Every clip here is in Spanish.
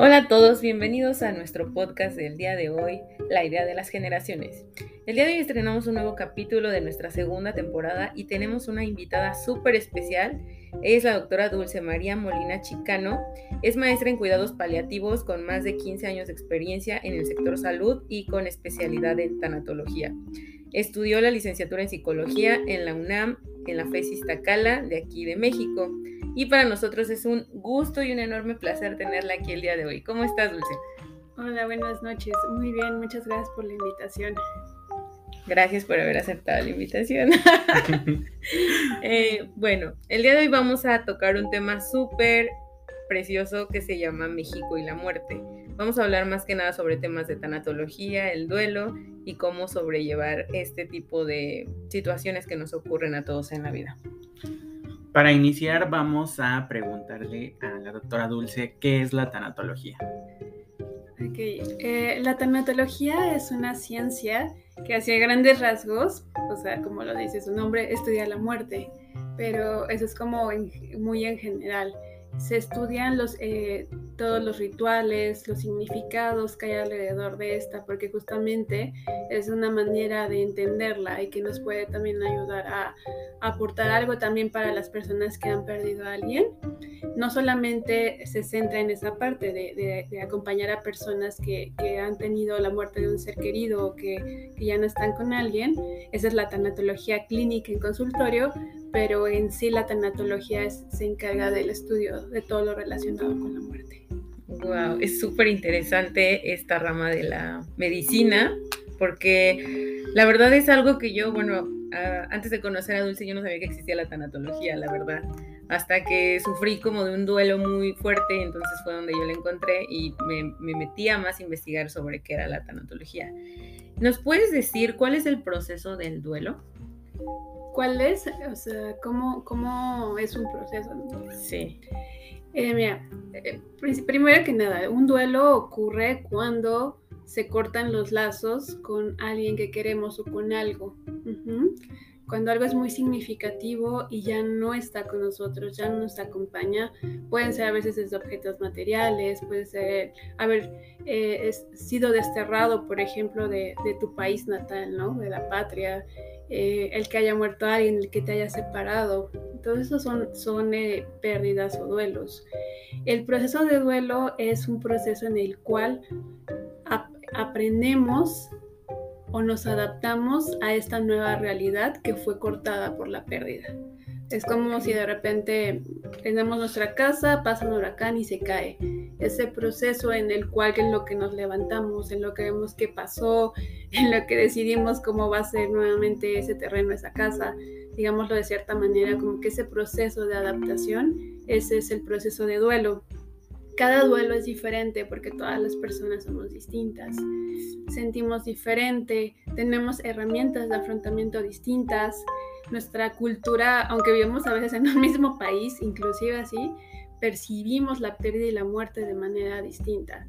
Hola a todos, bienvenidos a nuestro podcast del día de hoy, La idea de las generaciones. El día de hoy estrenamos un nuevo capítulo de nuestra segunda temporada y tenemos una invitada súper especial. Es la doctora Dulce María Molina Chicano. Es maestra en cuidados paliativos con más de 15 años de experiencia en el sector salud y con especialidad en tanatología. Estudió la licenciatura en psicología en la UNAM, en la FES Iztacala de aquí de México y para nosotros es un gusto y un enorme placer tenerla aquí el día de hoy. ¿Cómo estás, Dulce? Hola, buenas noches. Muy bien, muchas gracias por la invitación. Gracias por haber aceptado la invitación. Eh, bueno, el día de hoy vamos a tocar un tema súper precioso que se llama México y la muerte. Vamos a hablar más que nada sobre temas de tanatología, el duelo y cómo sobrellevar este tipo de situaciones que nos ocurren a todos en la vida. Para iniciar vamos a preguntarle a la doctora Dulce qué es la tanatología. Eh, la tanatología es una ciencia que hacia grandes rasgos, o sea, como lo dice su nombre, estudia la muerte, pero eso es como muy en general se estudian los, eh, todos los rituales, los significados que hay alrededor de esta, porque justamente es una manera de entenderla y que nos puede también ayudar a, aportar algo también para las personas que han perdido a alguien. No solamente se centra en esa parte de, acompañar a personas que, han tenido la muerte de un ser querido o que, que ya no están con alguien, esa es la tanatología clínica en consultorio, pero en sí la tanatología se encarga del estudio de todo lo relacionado con la muerte. Wow, es súper interesante esta rama de la medicina, porque la verdad es algo que yo, bueno, antes de conocer a Dulce yo no sabía que existía la tanatología, la verdad, hasta que sufrí como de un duelo muy fuerte, entonces fue donde yo la encontré y me, me metí a más investigar sobre qué era la tanatología. ¿Nos puedes decir cuál es el proceso del duelo? ¿Cuál es? O sea, ¿cómo, cómo es un proceso? Sí. Eh, mira, eh, primero que nada, un duelo ocurre cuando se cortan los lazos con alguien que queremos o con algo. Cuando algo es muy significativo y ya no está con nosotros, ya no nos acompaña, pueden ser a veces desde objetos materiales, puede ser haber eh, sido desterrado, por ejemplo, de, de, tu país natal, ¿no? De la patria, eh, el que haya muerto alguien, el que te haya separado. Todo eso son, son eh, pérdidas o duelos. El proceso de duelo es un proceso en el cual aprendemos o nos adaptamos a esta nueva realidad que fue cortada por la pérdida. Es como si de repente tenemos nuestra casa, pasa un huracán y se cae. Ese proceso en el cual en lo que nos levantamos, en lo que vemos que pasó, en lo que decidimos cómo va a ser nuevamente ese terreno, esa casa, digámoslo de cierta manera, como que ese proceso de adaptación, ese es el proceso de duelo. Cada duelo es diferente porque todas las personas somos distintas, sentimos diferente, tenemos herramientas de afrontamiento distintas, nuestra cultura, aunque vivimos a veces en un mismo país, inclusive así, percibimos la pérdida y la muerte de manera distinta.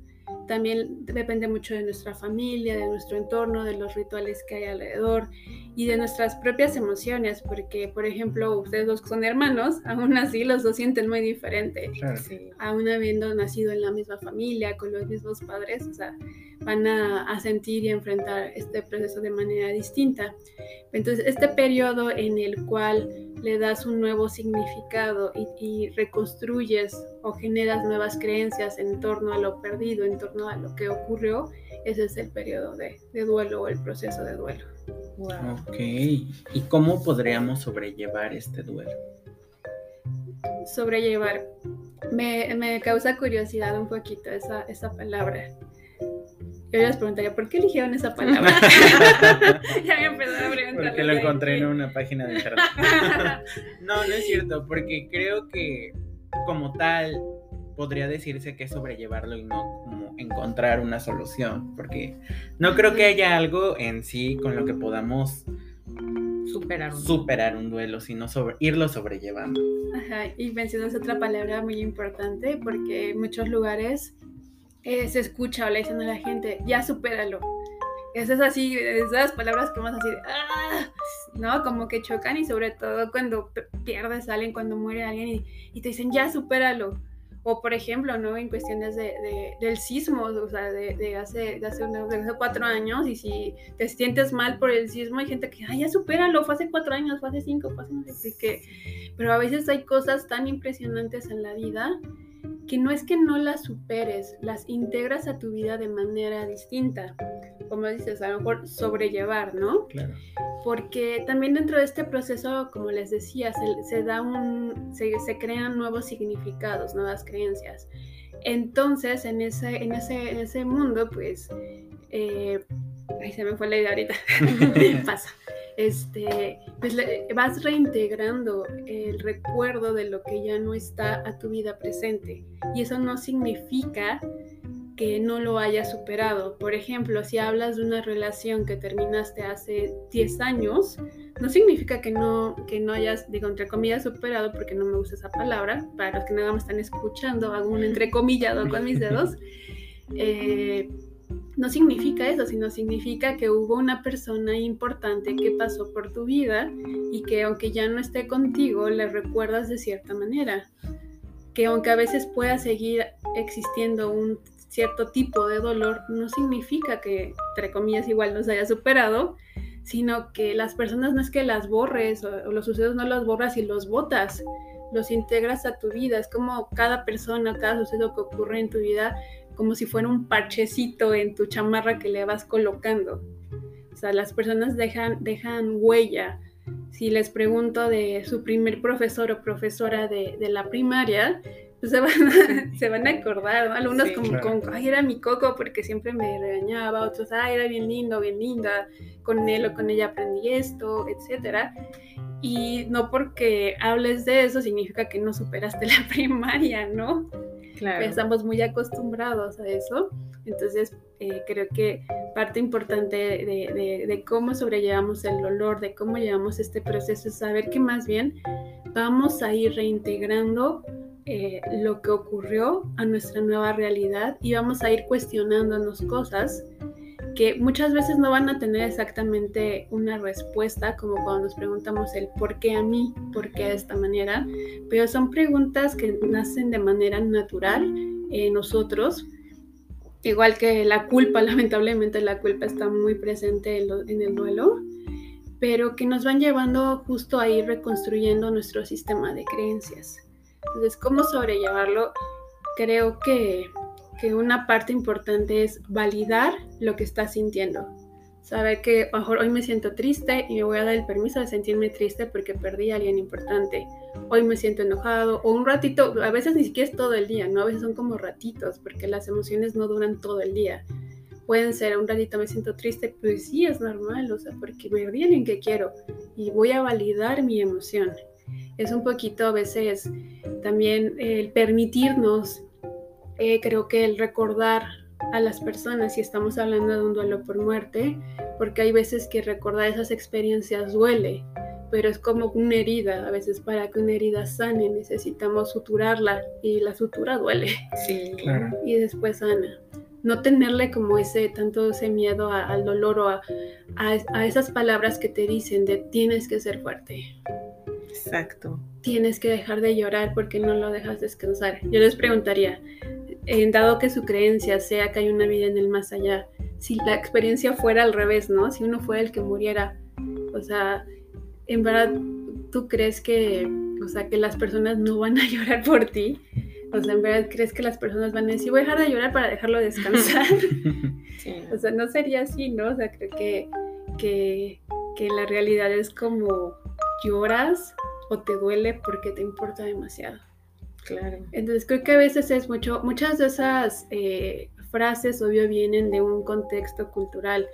También depende mucho de nuestra familia, de nuestro entorno, de los rituales que hay alrededor y de nuestras propias emociones, porque, por ejemplo, ustedes dos son hermanos, aún así los dos sienten muy diferente. Aún habiendo nacido en la misma familia, con los mismos padres, o sea, van a, sentir y enfrentar este proceso de manera distinta. Entonces, este periodo en el cual le das un nuevo significado y, reconstruyes o generas nuevas creencias en torno a lo perdido, en torno a lo que ocurrió, ese es el periodo de, duelo o el proceso de duelo. Ok, ¿y cómo podríamos sobrellevar este duelo? Sobrellevar. Me, me causa curiosidad un poquito esa, esa palabra. Yo les preguntaría, ¿por qué eligieron esa palabra? ya me empezó a preguntar. Porque lo encontré en una página de internet. no, no es cierto, porque creo que como tal podría decirse que es sobrellevarlo y no como encontrar una solución, porque no creo que haya algo en sí con lo que podamos superar un, superar un duelo, sino sobre, irlo sobrellevando. Ajá, y mencionas otra palabra muy importante porque en muchos lugares eh, se escucha o le dicen a la gente, ya supéralo. Esas así, esas palabras que vamos a decir, ¡ah! ¿no? Como que chocan y sobre todo cuando pierdes a alguien, cuando muere alguien y, te dicen, ya supéralo. O por ejemplo, ¿no? En cuestiones de, del sismo, o sea, de, hace, de, hace cuatro años, y si te sientes mal por el sismo, hay gente que, ay, ya supéralo, fue hace cuatro años, fue hace cinco, fue hace no sé qué. Pero a veces hay cosas tan impresionantes en la vida que no es que no las superes, las integras a tu vida de manera distinta. Como dices, a lo mejor sobrellevar, ¿no? Claro. Porque también dentro de este proceso, como les decía, se, da un, se, crean nuevos significados, nuevas creencias. Entonces, en ese, en ese, en ese mundo, pues, eh, ay, se me fue la idea ahorita, pasa este, pues vas reintegrando el recuerdo de lo que ya no está a tu vida presente. Y eso no significa que no lo hayas superado. Por ejemplo, si hablas de una relación que terminaste hace 10 años, no significa que no, que no hayas, digo, entre comillas, superado, porque no me gusta esa palabra. Para los que nada más están escuchando, hago un entrecomillado con mis dedos. Eh, no significa eso, sino significa que hubo una persona importante que pasó por tu vida y que aunque ya no esté contigo, le recuerdas de cierta manera. Que aunque a veces pueda seguir existiendo un cierto tipo de dolor, no significa que, entre comillas, igual nos haya superado, sino que las personas no es que las borres o, los sucesos no los borras y los botas, los integras a tu vida. Es como cada persona, cada suceso que ocurre en tu vida como si fuera un parchecito en tu chamarra que le vas colocando. O sea, las personas dejan, dejan huella. Si les pregunto de su primer profesor o profesora de, la primaria, pues se van, a, se van a acordar, ¿no? Algunos como con, ay, era mi coco porque siempre me regañaba, otros, ay, era bien lindo, bien linda, con él o con ella aprendí esto, etcétera. Y no porque hables de eso significa que no superaste la primaria, ¿no? Estamos muy acostumbrados a eso. Entonces, eh, creo que parte importante de, cómo sobrellevamos el dolor, de cómo llevamos este proceso, es saber que más bien vamos a ir reintegrando eh, lo que ocurrió a nuestra nueva realidad y vamos a ir cuestionándonos cosas que muchas veces no van a tener exactamente una respuesta, como cuando nos preguntamos el por qué a mí, por qué de esta manera, pero son preguntas que nacen de manera natural en nosotros. Igual que la culpa, lamentablemente la culpa está muy presente en, el duelo, pero que nos van llevando justo a ir reconstruyendo nuestro sistema de creencias. Entonces, ¿cómo sobrellevarlo? Creo que que una parte importante es validar lo que estás sintiendo. Saber que mejor hoy me siento triste y me voy a dar el permiso de sentirme triste porque perdí a alguien importante. Hoy me siento enojado o un ratito, a veces ni siquiera es todo el día, ¿no? A veces son como ratitos porque las emociones no duran todo el día. Pueden ser un ratito me siento triste, pues sí, es normal, o sea, porque perdí a alguien que quiero y voy a validar mi emoción. Es un poquito a veces también el permitirnos eh, creo que el recordar a las personas, si estamos hablando de un duelo por muerte, porque hay veces que recordar esas experiencias duele, pero es como una herida, a veces para que una herida sane necesitamos suturarla y la sutura duele. Sí, claro. Y después sana. No tenerle como ese, tanto ese miedo al dolor o a, a esas palabras que te dicen de tienes que ser fuerte. Exacto. Tienes que dejar de llorar porque no lo dejas descansar. Yo les preguntaría, en dado que su creencia sea que hay una vida en el más allá, si la experiencia fuera al revés, ¿no? Si uno fuera el que muriera, o sea, en verdad, ¿tú crees que, o sea, que las personas no van a llorar por ti? O sea, en verdad, ¿crees que las personas van a decir, voy a dejar de llorar para dejarlo descansar? O sea, no sería así, ¿no? O sea, creo que, que, que la realidad es como lloras o te duele porque te importa demasiado. Claro. Entonces creo que a veces es mucho, muchas de esas eh, frases obvio vienen de un contexto cultural,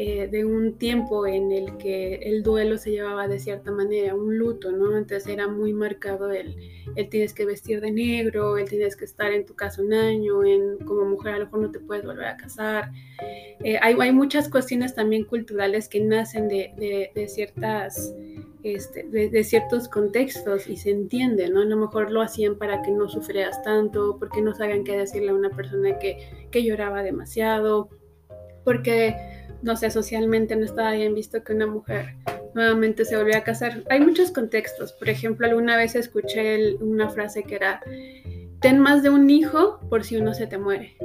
eh, de un tiempo en el que el duelo se llevaba de cierta manera, un luto, ¿no? Entonces era muy marcado el, el tienes que vestir de negro, el tienes que estar en tu casa un año, en, como mujer a lo mejor no te puedes volver a casar. Eh, hay, hay, muchas cuestiones también culturales que nacen de, de, de ciertas este, de, ciertos contextos y se entiende, ¿no? A lo mejor lo hacían para que no sufrieras tanto, porque no sabían qué decirle a una persona que, que lloraba demasiado, porque, no sé, socialmente no estaba bien visto que una mujer nuevamente se volviera a casar. Hay muchos contextos. Por ejemplo, alguna vez escuché una frase que era, ten más de un hijo por si uno se te muere.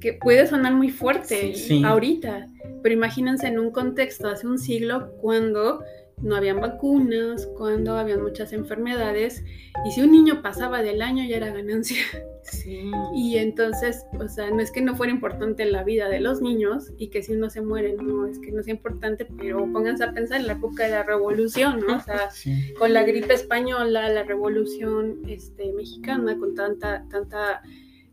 Que puede sonar muy fuerte ahorita, pero imagínense en un contexto hace un siglo cuando no habían vacunas, cuando habían muchas enfermedades, y si un niño pasaba del año ya era ganancia. Y entonces, o sea, no es que no fuera importante la vida de los niños y que si uno se muere, no es que no sea importante, pero pónganse a pensar en la época de la revolución, ¿no? O sea, con la gripe española, la revolución este, mexicana, con tanta, tanta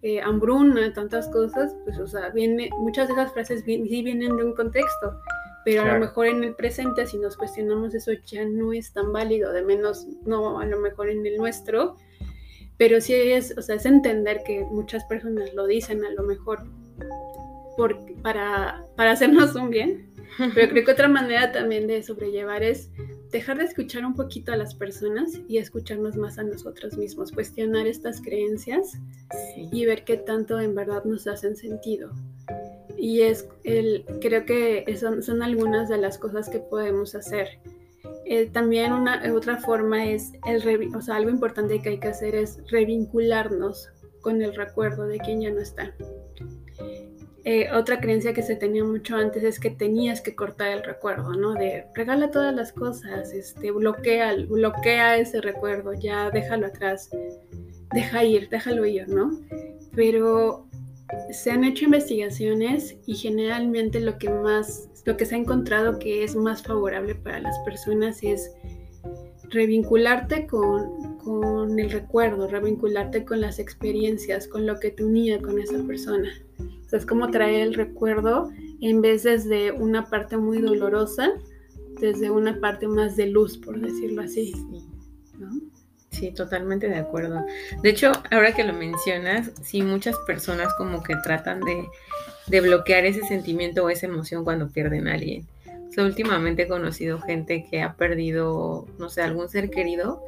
eh, hambruna, tantas cosas, pues, o sea, viene, muchas de esas frases sí vienen de un contexto pero a lo mejor en el presente, si nos cuestionamos eso, ya no es tan válido, de menos no a lo mejor en el nuestro, pero sí es, o sea, es entender que muchas personas lo dicen a lo mejor por, para, para hacernos un bien, pero creo que otra manera también de sobrellevar es dejar de escuchar un poquito a las personas y escucharnos más a nosotros mismos, cuestionar estas creencias y ver qué tanto en verdad nos hacen sentido y es el, creo que son, son algunas de las cosas que podemos hacer. Eh, también una otra forma es el o sea, algo importante que hay que hacer es revincularnos con el recuerdo de quien ya no está. Eh, otra creencia que se tenía mucho antes es que tenías que cortar el recuerdo, ¿no? De regala todas las cosas, este, bloquea, bloquea ese recuerdo, ya déjalo atrás, deja ir, déjalo ir, ¿no? Pero se han hecho investigaciones y generalmente lo que más, lo que se ha encontrado que es más favorable para las personas es revincularte con, con el recuerdo, revincularte con las experiencias, con lo que te unía con esa persona. Es como traer el recuerdo en vez desde una parte muy dolorosa, desde una parte más de luz, por decirlo así. Sí, totalmente de acuerdo. De hecho, ahora que lo mencionas, sí, muchas personas como que tratan de, de bloquear ese sentimiento o esa emoción cuando pierden a alguien. O sea, últimamente he conocido gente que ha perdido, no sé, algún ser querido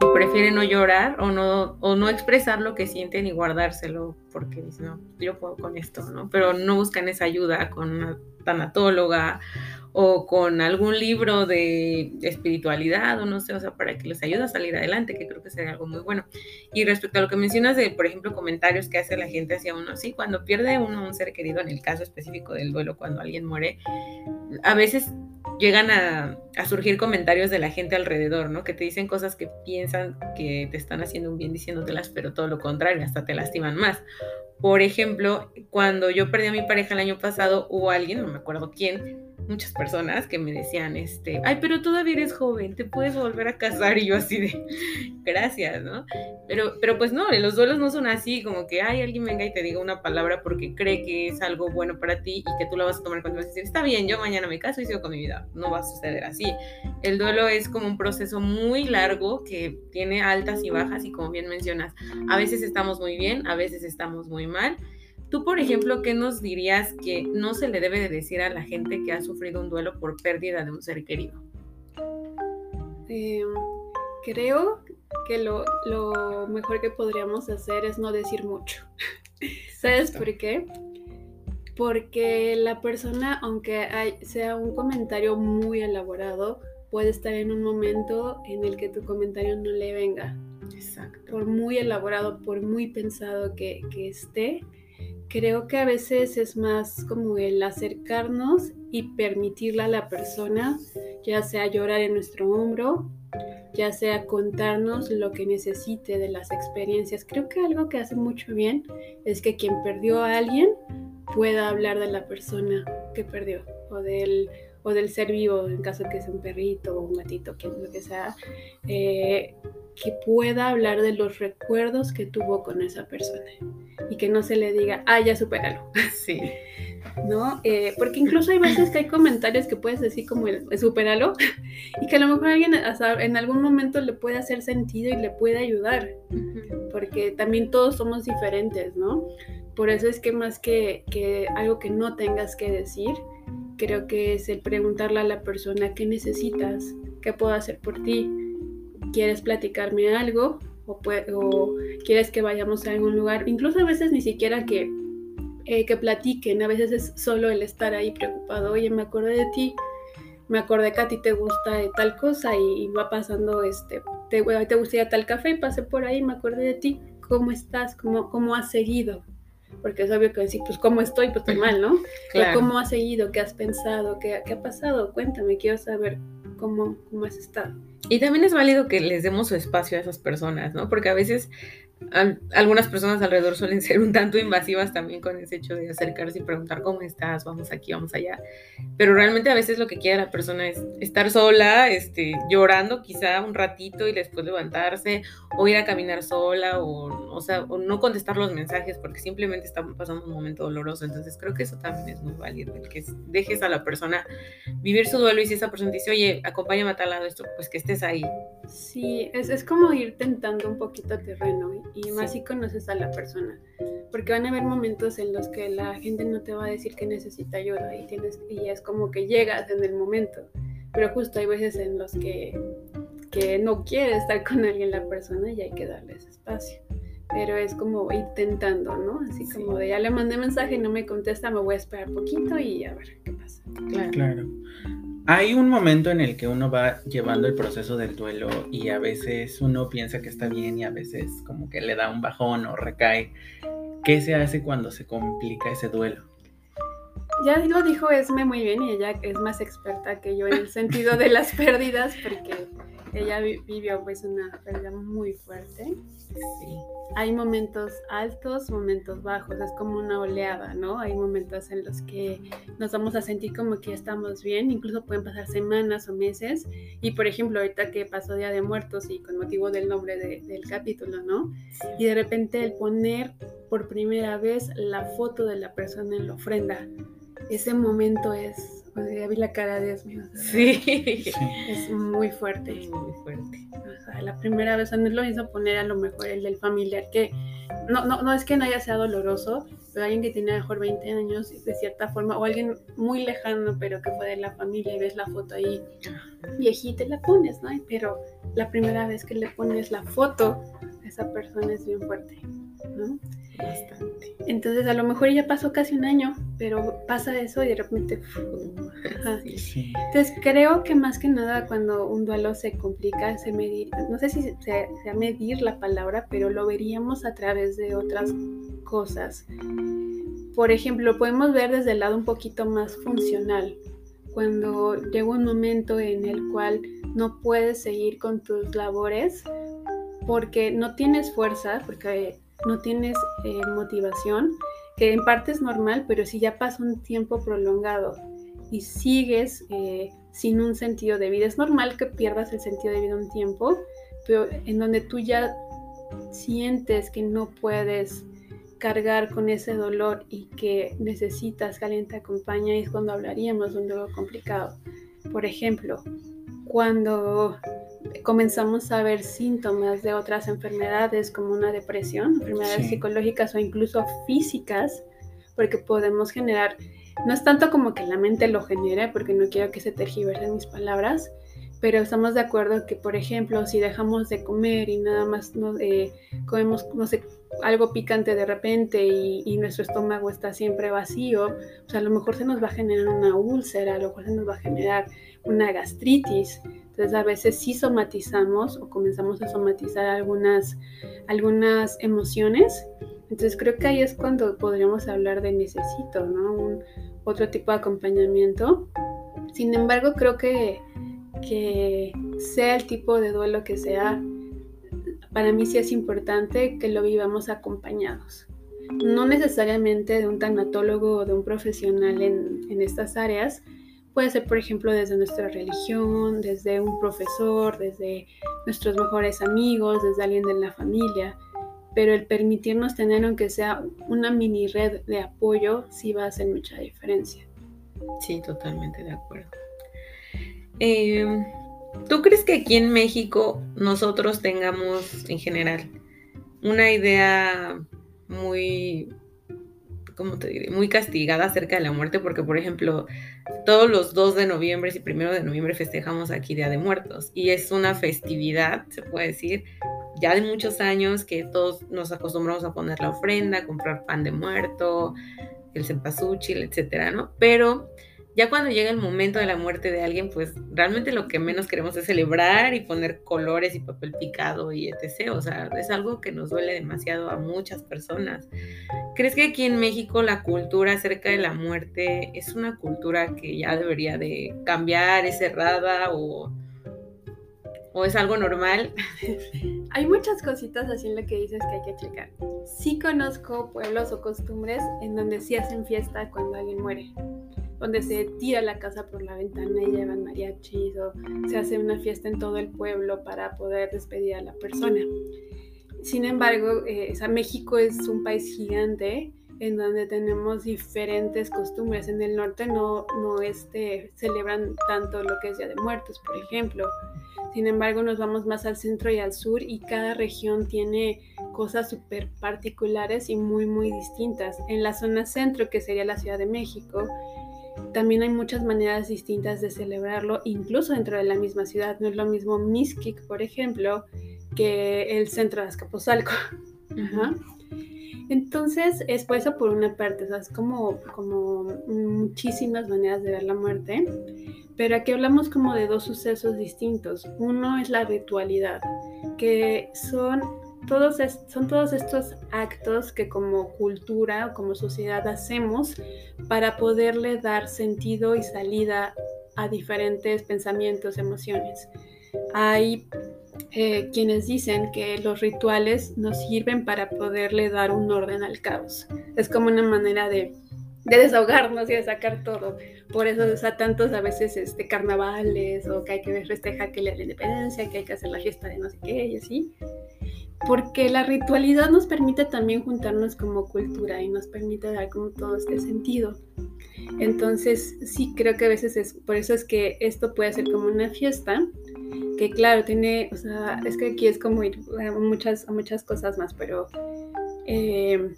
y prefiere no llorar o no, o no expresar lo que sienten y guardárselo porque dicen, no, yo puedo con esto, ¿no? Pero no buscan esa ayuda con una tanatóloga o con algún libro de espiritualidad o no sé, o sea, para que les ayude a salir adelante, que creo que sería algo muy bueno. Y respecto a lo que mencionas de, por ejemplo, comentarios que hace la gente hacia uno, sí, cuando pierde uno un ser querido, en el caso específico del duelo, cuando alguien muere, a veces llegan a, a, surgir comentarios de la gente alrededor, ¿no? Que te dicen cosas que piensan que te están haciendo un bien diciéndotelas, pero todo lo contrario, hasta te lastiman más. Por ejemplo, cuando yo perdí a mi pareja el año pasado, hubo alguien, no me acuerdo quién, muchas personas que me decían, este, ay, pero todavía eres joven, te puedes volver a casar y yo así de, gracias, ¿no? Pero, pero pues no, los duelos no son así, como que, ay, alguien venga y te diga una palabra porque cree que es algo bueno para ti y que tú lo vas a tomar cuando vas a decir, está bien, yo mañana me caso y sigo con mi vida. No va a suceder así. El duelo es como un proceso muy largo que tiene altas y bajas y como bien mencionas, a veces estamos muy bien, a veces estamos muy mal Tú, por ejemplo, ¿qué nos dirías que no se le debe de decir a la gente que ha sufrido un duelo por pérdida de un ser querido? Em, creo que lo, mejor que podríamos hacer es no decir mucho. ¿Sabes por qué? Porque la persona, aunque sea un comentario muy elaborado, puede estar en un momento en el que tu comentario no le venga. Exacto. Por muy elaborado, por muy pensado que, que esté, creo que a veces es más como el acercarnos y permitirle a la persona, ya sea llorar en nuestro hombro, ya sea contarnos lo que necesite de las experiencias. Creo que algo que hace mucho bien es que quien perdió a alguien pueda hablar de la persona que perdió o del, o del ser vivo, en caso que sea un perrito o un gatito, quien lo que sea, eh, que pueda hablar de los recuerdos que tuvo con esa persona y que no se le diga, ah, ya supéralo. Sí. ¿No? Eh, porque incluso hay veces que hay comentarios que puedes decir como el, supéralo y que a lo mejor alguien en algún momento le puede hacer sentido y le puede ayudar, porque también todos somos diferentes, ¿no? Por eso es que más que, que algo que no tengas que decir, creo que es el preguntarle a la persona qué necesitas, qué puedo hacer por ti, quieres platicarme algo o, o, quieres que vayamos a algún lugar, incluso a veces ni siquiera que, eh, que platiquen, a veces es solo el estar ahí preocupado, oye, me acordé de ti, me acordé que a ti te gusta tal cosa y, va pasando, este, te, te gustaría tal café y pasé por ahí, me acordé de ti, ¿cómo estás? ¿Cómo, cómo has seguido? Porque es obvio que decir, pues, ¿cómo estoy? Pues estoy mal, ¿no? Claro. ¿Cómo has seguido? ¿Qué has pensado? ¿Qué, ¿Qué ha pasado? Cuéntame, quiero saber cómo, cómo has estado. Y también es válido que les demos su espacio a esas personas, ¿no? Porque a veces algunas personas alrededor suelen ser un tanto invasivas también con ese hecho de acercarse y preguntar cómo estás, vamos aquí, vamos allá. Pero realmente a veces lo que quiere la persona es estar sola, este, llorando quizá un ratito y después levantarse, o ir a caminar sola, o, o sea, o no contestar los mensajes porque simplemente está pasando un momento doloroso. Entonces creo que eso también es muy válido, el que dejes a la persona vivir su duelo y si esa persona dice, oye, acompáñame a tal lado esto, pues que estés ahí. Sí, es, es como ir tentando un poquito terreno y más si conoces a la persona. Porque van a haber momentos en los que la gente no te va a decir que necesita ayuda y, tienes, y es como que llegas en el momento. Pero justo hay veces en los que, que no quiere estar con alguien la persona y hay que darles espacio. Pero es como ir tentando, ¿no? Así como de ya le mandé mensaje y no me contesta, me voy a esperar poquito y a ver qué pasa. Claro. claro. Hay un momento en el que uno va llevando el proceso del duelo y a veces uno piensa que está bien y a veces como que le da un bajón o recae. ¿Qué se hace cuando se complica ese duelo? Ya lo dijo Esme muy bien y ella es más experta que yo en el sentido de las pérdidas porque ella vivió pues una pérdida muy fuerte. Sí. Hay momentos altos, momentos bajos, es como una oleada, ¿no? Hay momentos en los que nos vamos a sentir como que estamos bien, incluso pueden pasar semanas o meses. Y por ejemplo, ahorita que pasó Día de Muertos y con motivo del nombre del capítulo, ¿no? Y de repente el poner por primera vez la foto de la persona en la ofrenda, ese momento es ya vi la cara de Dios mío. Sí. Es muy fuerte. muy fuerte. la primera vez, es lo mismo poner a lo mejor el del familiar, que no, no, no es que no haya sido doloroso, pero alguien que tiene mejor 20 años de cierta forma, o alguien muy lejano, pero que fue de la familia y ves la foto ahí viejita y la pones, ¿no? Pero la primera vez que le pones la foto, esa persona es bien fuerte, ¿no? Bastante. Entonces a lo mejor ya pasó casi un año, pero pasa eso y de repente... Entonces creo que más que nada cuando un duelo se complica, se medir, no sé si sea, medir la palabra, pero lo veríamos a través de otras cosas. Por ejemplo, podemos ver desde el lado un poquito más funcional. Cuando llega un momento en el cual no puedes seguir con tus labores porque no tienes fuerza, porque no tienes eh, motivación, que en parte es normal, pero si ya pasa un tiempo prolongado y sigues eh, sin un sentido de vida, es normal que pierdas el sentido de vida un tiempo, pero en donde tú ya sientes que no puedes cargar con ese dolor y que necesitas que alguien te acompañe, es cuando hablaríamos de un dolor complicado. Por ejemplo, cuando comenzamos a ver síntomas de otras enfermedades como una depresión, enfermedades psicológicas o incluso físicas, porque podemos generar, no es tanto como que la mente lo genere, porque no quiero que se tergiversen mis palabras, pero estamos de acuerdo que, por ejemplo, si dejamos de comer y nada más no, eh, comemos, no sé, algo picante de repente y, y, nuestro estómago está siempre vacío, pues a lo mejor se nos va a generar una úlcera, a lo mejor se nos va a generar una gastritis. Entonces a veces sí somatizamos o comenzamos a somatizar algunas, algunas emociones. Entonces creo que ahí es cuando podríamos hablar de necesito, ¿no? Un, otro tipo de acompañamiento. Sin embargo, creo que, que sea el tipo de duelo que sea, para mí sí es importante que lo vivamos acompañados. No necesariamente de un tanatólogo o de un profesional en, en estas áreas, Puede ser, por ejemplo, desde nuestra religión, desde un profesor, desde nuestros mejores amigos, desde alguien de la familia. Pero el permitirnos tener, aunque sea una mini red de apoyo, sí va a hacer mucha diferencia. Sí, totalmente de acuerdo. Em, ¿Tú crees que aquí en México nosotros tengamos en general una idea muy te diré? Muy castigada acerca de la muerte, porque, por ejemplo, todos los 2 de noviembre y 1 de noviembre festejamos aquí Día de Muertos, y es una festividad, se puede decir, ya de muchos años que todos nos acostumbramos a poner la ofrenda, comprar pan de muerto, el cempasúchil, etcétera, ¿no? Pero ya cuando llega el momento de la muerte de alguien, pues realmente lo que menos queremos es celebrar y poner colores y papel picado y etc. O sea, es algo que nos duele demasiado a muchas personas. ¿Crees que aquí en México la cultura acerca de la muerte es una cultura que ya debería de cambiar, es cerrada o, o es algo normal? Hay muchas cositas así en lo que dices que hay que checar. Sí conozco pueblos o costumbres en donde sí hacen fiesta cuando alguien muere donde se tira la casa por la ventana y llevan mariachis o se hace una fiesta en todo el pueblo para poder despedir a la persona. Sin embargo, eh, México es un país gigante en donde tenemos diferentes costumbres. En el norte no, no este, celebran tanto lo que es Día de Muertos, por ejemplo. Sin embargo, nos vamos más al centro y al sur y cada región tiene cosas súper particulares y muy, muy distintas. En la zona centro, que sería la Ciudad de México, también hay muchas maneras distintas de celebrarlo, incluso dentro de la misma ciudad. No es lo mismo Miskik, por ejemplo, que el centro de Azcapotzalco. Entonces, es por eso por una parte, o sea, es como, como muchísimas maneras de ver la muerte, pero aquí hablamos como de dos sucesos distintos. Uno es la ritualidad, que son todos son todos estos actos que como cultura o como sociedad hacemos para poderle dar sentido y salida a diferentes pensamientos, emociones. Hay eh, quienes dicen que los rituales nos sirven para poderle dar un orden al caos. Es como una manera de, desahogarnos y de sacar todo. Por eso usa tantos a veces este, carnavales o que hay que festejar que la independencia, que hay que hacer la fiesta de no sé qué y así porque la ritualidad nos permite también juntarnos como cultura y nos permite dar como todo este sentido. Entonces, sí, creo que a veces es, por eso es que esto puede ser como una fiesta, que claro, tiene, o sea, es que aquí es como ir a muchas, muchas cosas más, pero eh,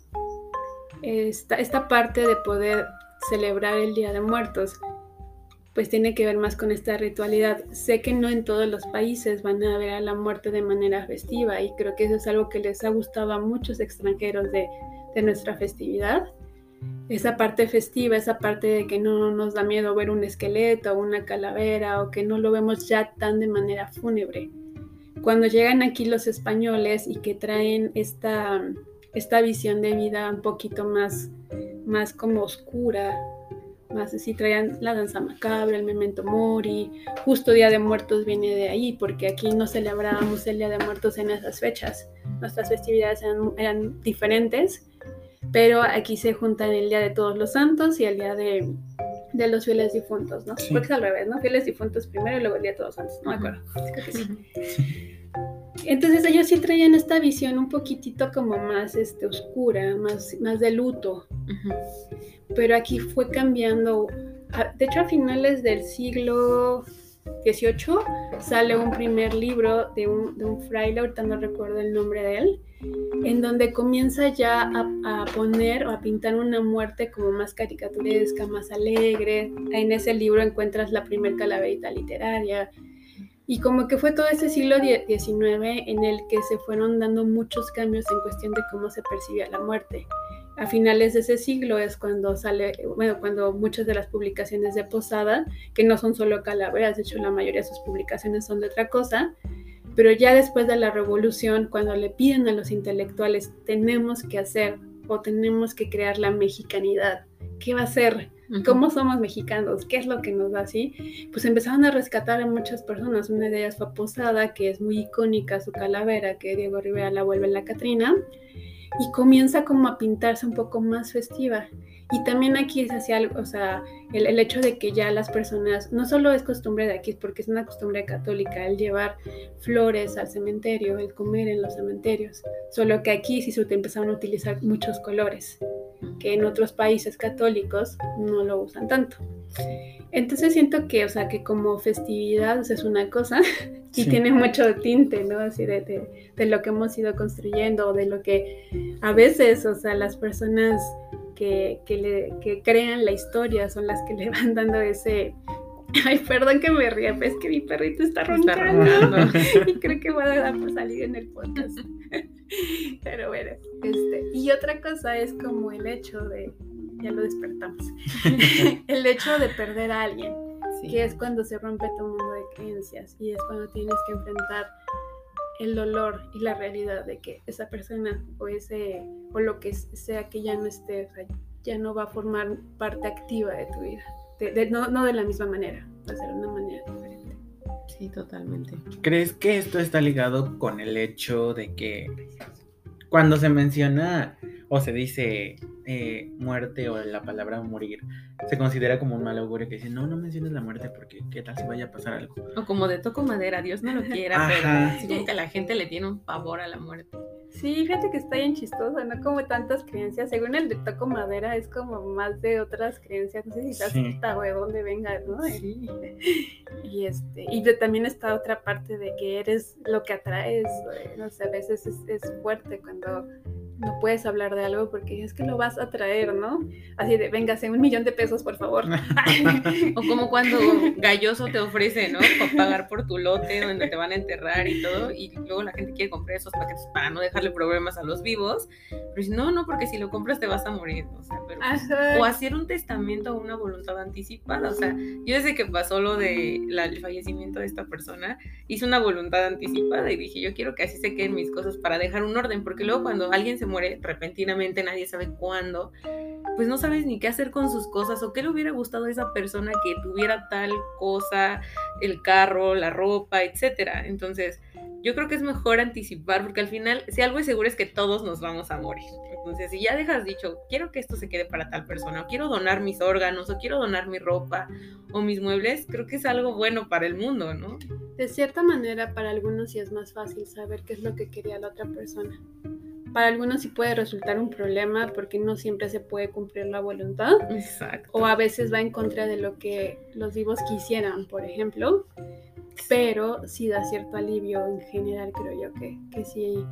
esta, esta parte de poder celebrar el Día de Muertos pues tiene que ver más con esta ritualidad. Sé que no en todos los países van a ver a la muerte de manera festiva y creo que eso es algo que les ha gustado a muchos extranjeros de, nuestra festividad. Esa parte festiva, esa parte de que no nos da miedo ver un esqueleto una calavera o que no lo vemos ya tan de manera fúnebre. Cuando llegan aquí los españoles y que traen esta, esta visión de vida un poquito más, más como oscura, así traían la danza macabra, el memento mori, justo Día de Muertos viene de ahí, porque aquí no celebrábamos el Día de Muertos en esas fechas, nuestras festividades eran, diferentes, pero aquí se juntan el Día de Todos los Santos y el Día de, los fieles difuntos, ¿no? Porque es al revés, ¿no? Fieles difuntos primero y luego el Día de Todos los Santos, no me acuerdo. Entonces ellos sí traían esta visión un poquitito como más este, oscura, más, más de luto pero aquí fue cambiando. De hecho, a finales del siglo XVIII sale un primer libro de un, de un fraile, ahorita no recuerdo el nombre de él, en donde comienza ya a, a, poner o a pintar una muerte como más caricaturesca, más alegre. En ese libro encuentras la primer calaverita literaria. Y como que fue todo ese siglo XIX en el que se fueron dando muchos cambios en cuestión de cómo se percibía la muerte a finales de ese siglo es cuando sale, bueno, cuando muchas de las publicaciones de Posada, que no son solo calaveras, de hecho la mayoría de sus publicaciones son de otra cosa, pero ya después de la revolución, cuando le piden a los intelectuales, tenemos que hacer o tenemos que crear la mexicanidad, ¿qué va a ser? ¿Cómo somos mexicanos? ¿Qué es lo que nos da así? Pues empezaron a rescatar a muchas personas. Una de ellas fue Posada, que es muy icónica su calavera, que Diego Rivera la vuelve en la Catrina y comienza como a pintarse un poco más festiva. Y también aquí es hacia algo, o sea, el, el, hecho de que ya las personas, no solo es costumbre de aquí, porque es una costumbre católica el llevar flores al cementerio, el comer en los cementerios, solo que aquí sí se empezaron a utilizar muchos colores, que en otros países católicos no lo usan tanto. Entonces siento que, o sea, que como festividad es una cosa y tiene mucho tinte, ¿no? Así de, de, lo que hemos ido construyendo, de lo que a veces, o sea, las personas que, que, le, que crean la historia son las que le van dando ese... Ay, perdón que me ría, pero es que mi perrito está roncando, y creo que va a dar por salir en el podcast. Pero bueno, este, y otra cosa es como el hecho de, ya lo despertamos. el hecho de perder a alguien, que es cuando se rompe tu mundo de creencias y es cuando tienes que enfrentar el dolor y la realidad de que esa persona o ese o lo que sea que ya no esté, ya no va a formar parte activa de tu vida. no, no de la misma manera, va a ser de una manera diferente. Sí, totalmente. ¿Crees que esto está ligado con el hecho de que cuando se menciona o se dice eh, muerte o la palabra morir, se considera como un mal augurio que dice, no, no menciones la muerte porque qué tal si vaya a pasar algo. O como de toco madera, Dios no lo quiera, pero que la gente le tiene un pavor a la muerte. Sí, fíjate que está bien chistoso, no como tantas creencias. Según el de Toco Madera, es como más de otras creencias. No sé si estás sí. de dónde venga, ¿no? Sí. Y este, y también está otra parte de que eres lo que atraes. No sé, a veces es, es fuerte cuando no puedes hablar de algo porque es que lo vas a traer, ¿no? Así de, véngase, un millón de pesos, por favor. o como cuando Galloso te ofrece, ¿no? Para pagar por tu lote donde te van a enterrar y todo, y luego la gente quiere comprar esos paquetes para no dejarle problemas a los vivos, pero si no, no, porque si lo compras te vas a morir, o sea, pero, o hacer un testamento o una voluntad anticipada, o sea, yo desde que pasó lo de el fallecimiento de esta persona, hice una voluntad anticipada y dije, yo quiero que así se queden mis cosas para dejar un orden, porque luego cuando alguien se muere repentinamente, nadie sabe cuándo, pues no sabes ni qué hacer con sus cosas o qué le hubiera gustado a esa persona que tuviera tal cosa, el carro, la ropa, etcétera. Entonces, yo creo que es mejor anticipar porque al final, si algo es seguro es que todos nos vamos a morir. Entonces, si ya dejas dicho, quiero que esto se quede para tal persona, o quiero donar mis órganos, o quiero donar mi ropa o mis muebles, creo que es algo bueno para el mundo, ¿no? De cierta manera, para algunos sí es más fácil saber qué es lo que quería la otra persona para algunos sí puede resultar un problema porque no siempre se puede cumplir la voluntad. Exacto. O a veces va en contra de lo que los vivos quisieran, por ejemplo. Pero sí da cierto alivio en general, creo yo, que, que sí,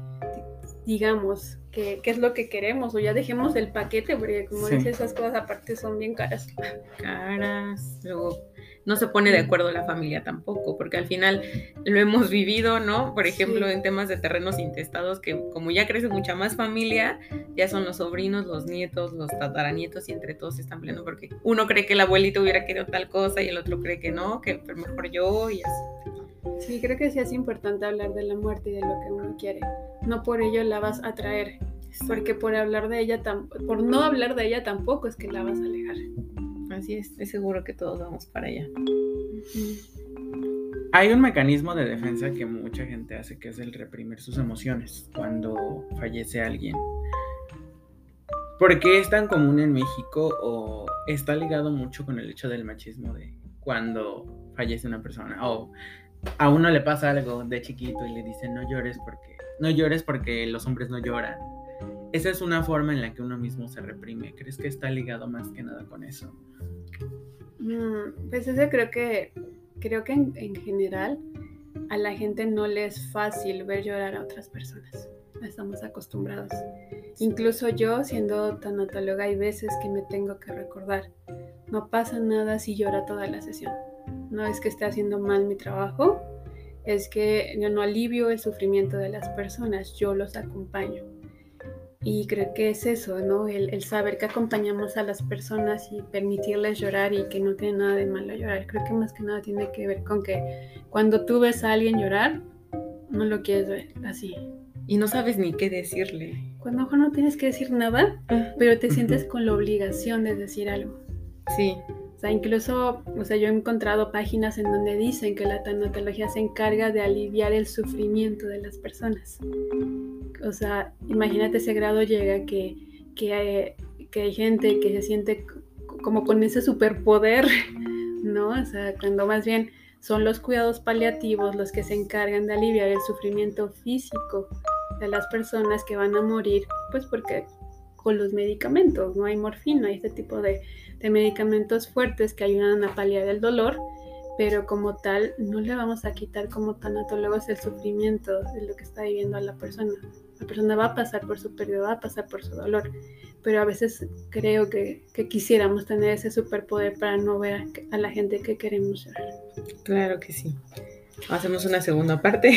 digamos, que, es lo que queremos, o ya dejemos el paquete, porque como dice, esas cosas aparte son bien caras. Caras, luego no se pone de acuerdo la familia tampoco, porque al final lo hemos vivido, ¿no? Por ejemplo, en temas de terrenos intestados, que como ya crece mucha más familia, ya son los sobrinos, los nietos, los tataranietos y entre todos se están peleando porque uno cree que el abuelito hubiera querido tal cosa y el otro cree que no, que mejor yo y así. Sí, creo que sí es importante hablar de la muerte y de lo que uno quiere. No por ello la vas a traer, porque por hablar de ella, por no hablar de ella tampoco es que la vas a alejar. Así es, es seguro que todos vamos para allá. Hay un mecanismo de defensa que mucha gente hace, que es el reprimir sus emociones cuando fallece alguien. ¿Por qué es tan común en México o está ligado mucho con el hecho del machismo de cuando fallece una persona o a uno le pasa algo de chiquito y le dicen no llores porque no llores porque los hombres no lloran esa es una forma en la que uno mismo se reprime. ¿Crees que está ligado más que nada con eso? Mm, pues eso creo que creo que en, general a la gente no le es fácil ver llorar a otras personas. Estamos acostumbrados. Incluso yo, siendo tanatóloga, hay veces que me tengo que recordar. No pasa nada si llora toda la sesión. No es que esté haciendo mal mi trabajo, es que yo no alivio el sufrimiento de las personas, yo los acompaño. Y creo que es eso, ¿no? El, saber que acompañamos a las personas y permitirles llorar y que no tiene nada de malo llorar. Creo que más que nada tiene que ver con que cuando tú ves a alguien llorar, no lo quieres ver así. Y no sabes ni qué decirle. Cuando mejor no tienes que decir nada, ah, pero te sientes con la obligación de decir algo. Sí. O sea, incluso, o sea, yo he encontrado páginas en donde dicen que la tanatología se encarga de aliviar el sufrimiento de las personas. O sea, imagínate ese grado llega que, que, hay, que hay gente que se siente como con ese superpoder, ¿no? O sea, cuando más bien son los cuidados paliativos los que se encargan de aliviar el sufrimiento físico de las personas que van a morir, pues porque con los medicamentos, no hay morfina, hay este tipo de, de medicamentos fuertes que ayudan a paliar el dolor, pero como tal no le vamos a quitar como tanatólogos el sufrimiento de lo que está viviendo a la persona. La persona va a pasar por su pérdida, va a pasar por su dolor, pero a veces creo que, que quisiéramos tener ese superpoder para no ver a, la gente que queremos llorar. Claro que sí. Hacemos una segunda parte.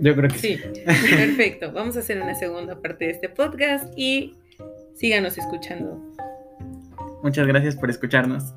Yo creo que sí. Perfecto. Vamos a hacer una segunda parte de este podcast y síganos escuchando. Muchas gracias por escucharnos.